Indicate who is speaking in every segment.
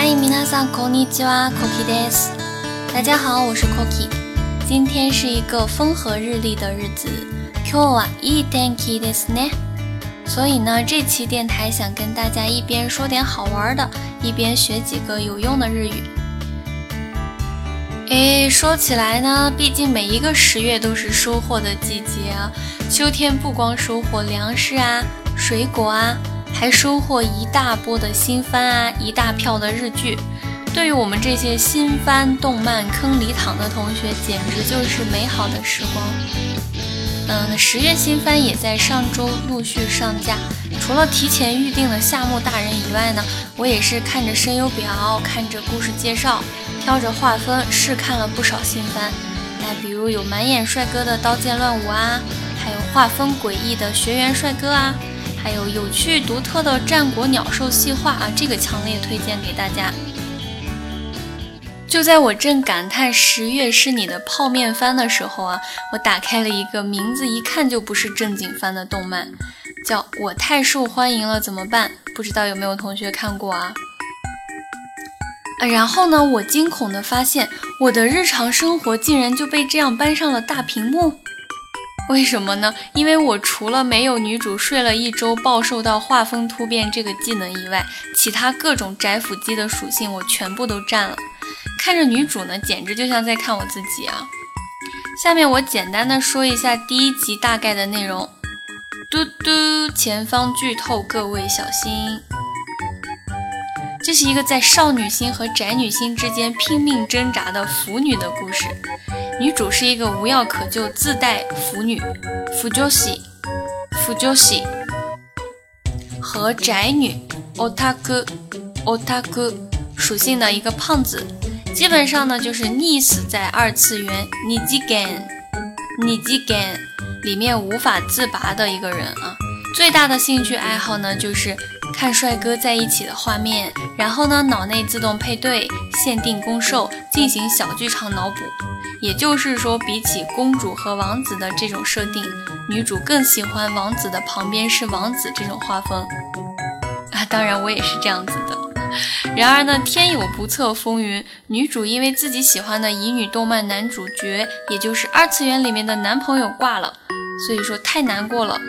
Speaker 1: 嗨，皆さんこんにちは、コキです。大家好，我是 Koki。今天是一个风和日丽的日子。今日はいい天気ですね。所以呢，这期电台想跟大家一边说点好玩的，一边学几个有用的日语。哎，说起来呢，毕竟每一个十月都是收获的季节啊。秋天不光收获粮食啊、水果啊。 还收获一大波的新番啊，一大票的日剧。对于我们这些新番动漫坑里躺的同学，简直就是美好的时光。嗯，十月新番也在上周陆续上架。除了提前预定的夏目大人以外呢，我也是看着声优表，看着故事介绍，挑着画风试看了不少新番。哎，比如有满眼帅哥的刀剑乱舞啊，还有画风诡异的学园帅哥啊。还有有趣独特的战国鸟兽细化啊，这个强烈推荐给大家。就在我正感叹十月是你的泡面番的时候啊，我打开了一个名字一看就不是正经番的动漫，叫我太受欢迎了怎么办？不知道有没有同学看过啊？啊，然后呢，我惊恐的发现我的日常生活竟然就被这样搬上了大屏幕。为什么呢？因为我除了没有女主睡了一周暴瘦到画风突变这个技能以外，其他各种宅腐肌的属性我全部都占了。看着女主呢，简直就像在看我自己啊！下面我简单的说一下第一集大概的内容。嘟嘟，前方剧透，各位小心。这是一个在少女心和宅女心之间拼命挣扎的腐女的故事。女主是一个无药可救、自带腐女、腐娇喜、腐娇喜和宅女 otaku otaku 属性的一个胖子，基本上呢就是溺死在二次元 nijigen nijigen 里面无法自拔的一个人啊。最大的兴趣爱好呢就是看帅哥在一起的画面，然后呢脑内自动配对、限定攻受、进行小剧场脑补。也就是说，比起公主和王子的这种设定，女主更喜欢王子的旁边是王子这种画风啊。当然，我也是这样子的。然而呢，天有不测风云，女主因为自己喜欢的乙女动漫男主角，也就是二次元里面的男朋友挂了，所以说太难过了，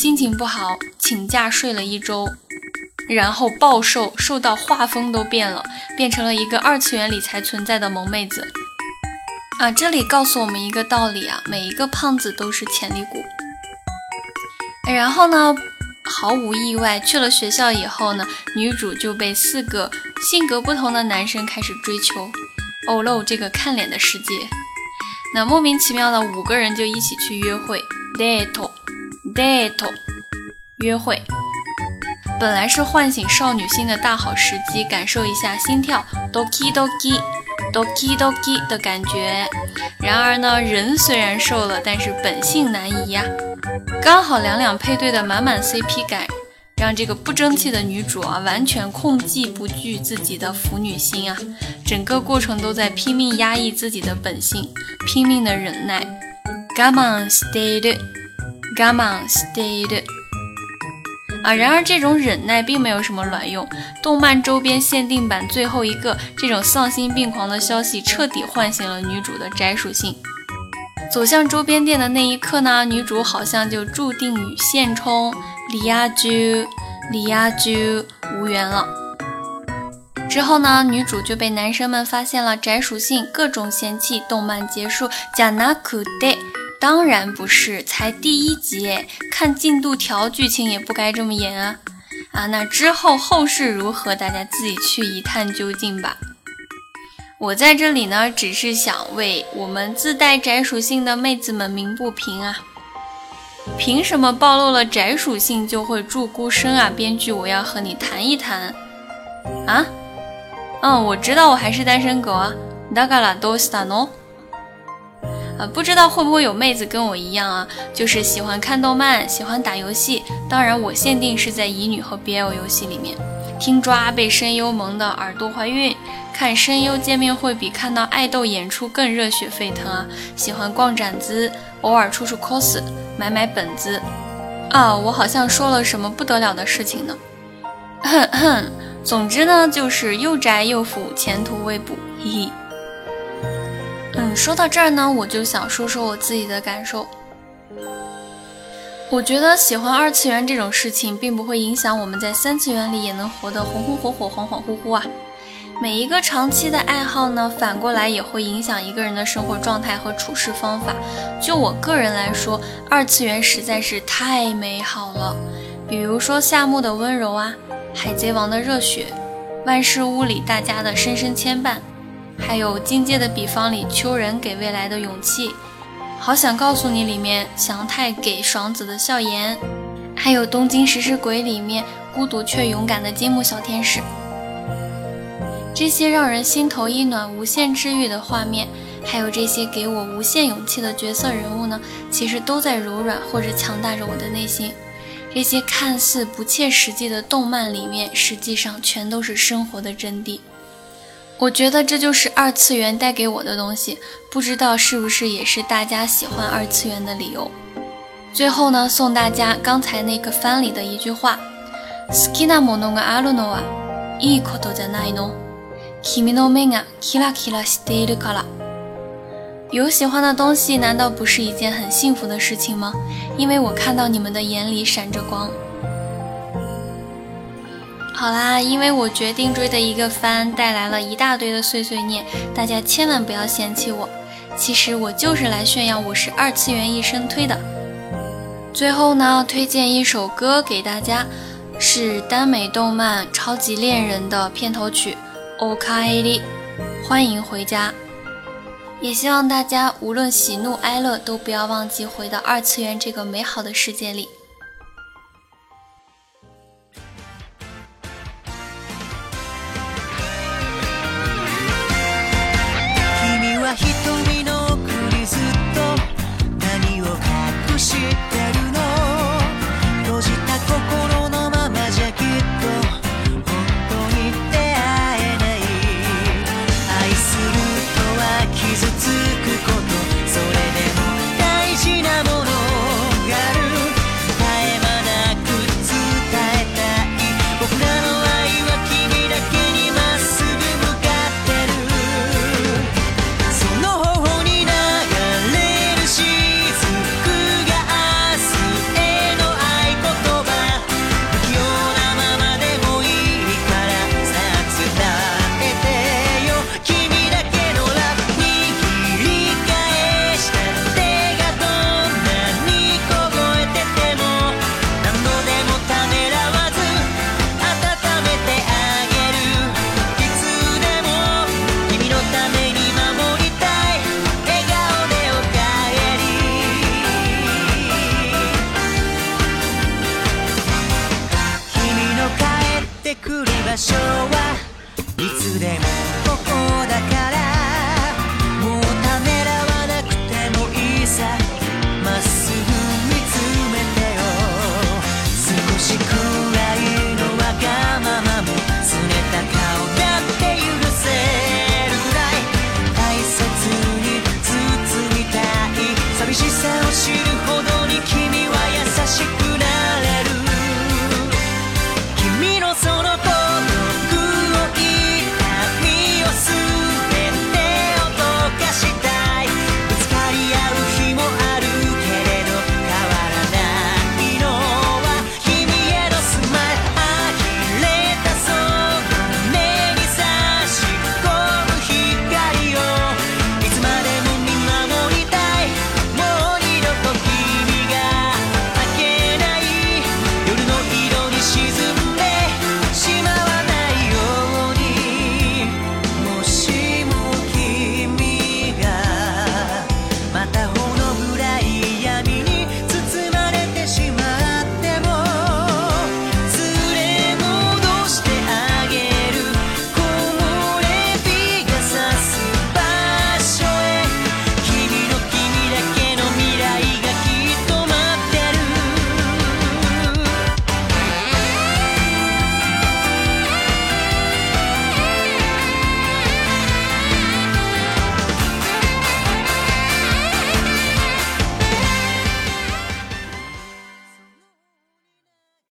Speaker 1: 心情不好，请假睡了一周，然后暴瘦，瘦到画风都变了，变成了一个二次元里才存在的萌妹子。啊，这里告诉我们一个道理啊，每一个胖子都是潜力股。然后呢，毫无意外，去了学校以后呢，女主就被四个性格不同的男生开始追求。哦喽，这个看脸的世界。那莫名其妙的五个人就一起去约会，date，date，约会。本来是唤醒少女心的大好时机，感受一下心跳，doki doki。Doki doki 的感觉，然而呢，人虽然瘦了，但是本性难移呀。刚好两两配对的满满 CP 感，让这个不争气的女主啊，完全控制不住自己的腐女心啊，整个过程都在拼命压抑自己的本性，拼命的忍耐。Gamon stayed, gamon stayed. 啊，然而这种忍耐并没有什么卵用。动漫周边限定版最后一个这种丧心病狂的消息，彻底唤醒了女主的宅属性。走向周边店的那一刻呢，女主好像就注定与现充李亚居李亚居无缘了。之后呢，女主就被男生们发现了宅属性，各种嫌弃。动漫结束，加纳库德。当然不是，才第一集，看进度条，剧情也不该这么演啊！啊，那之后后事如何，大家自己去一探究竟吧。我在这里呢，只是想为我们自带宅属性的妹子们鸣不平啊！凭什么暴露了宅属性就会注孤生啊？编剧，我要和你谈一谈啊！嗯，我知道我还是单身狗啊。だからどうしたの？ 呃，不知道会不会有妹子跟我一样啊，就是喜欢看动漫，喜欢打游戏。当然，我限定是在乙女和 BL 游戏里面。听抓被声优萌的耳朵怀孕，看声优见面会比看到爱豆演出更热血沸腾啊！喜欢逛展子，偶尔出出 cos，买买本子。啊，我好像说了什么不得了的事情呢？哼哼，总之呢，就是又宅又腐，前途未卜，嘿嘿。说到这儿呢，我就想说说我自己的感受。我觉得喜欢二次元这种事情，并不会影响我们在三次元里也能活得红红火火、恍恍惚惚啊。每一个长期的爱好呢，反过来也会影响一个人的生活状态和处事方法。就我个人来说，二次元实在是太美好了。比如说夏目的温柔啊，海贼王的热血，万事屋里大家的深深牵绊，还有境界的比方里秋人给未来的勇气。好想告诉你，里面祥太给爽子的笑颜，还有《东京食尸鬼》里面孤独却勇敢的金木小天使，这些让人心头一暖、无限治愈的画面，还有这些给我无限勇气的角色人物呢，其实都在柔软或者强大着我的内心。这些看似不切实际的动漫里面，实际上全都是生活的真谛。我觉得这就是二次元带给我的东西，不知道是不是也是大家喜欢二次元的理由。最后呢，送大家刚才那个番里的一句话：好きなものがあるのはいいことじゃないの。君の目がキラキラしているから。有喜欢的东西，难道不是一件很幸福的事情吗？因为我看到你们的眼里闪着光。 好啦，因为我决定追的一个番带来了一大堆的碎碎念，大家千万不要嫌弃我。其实我就是来炫耀我是二次元一生推的。最后呢，推荐一首歌给大家，是耽美动漫《超级恋人》的片头曲《o k a e 欢迎回家。也希望大家无论喜怒哀乐，都不要忘记回到二次元这个美好的世界里。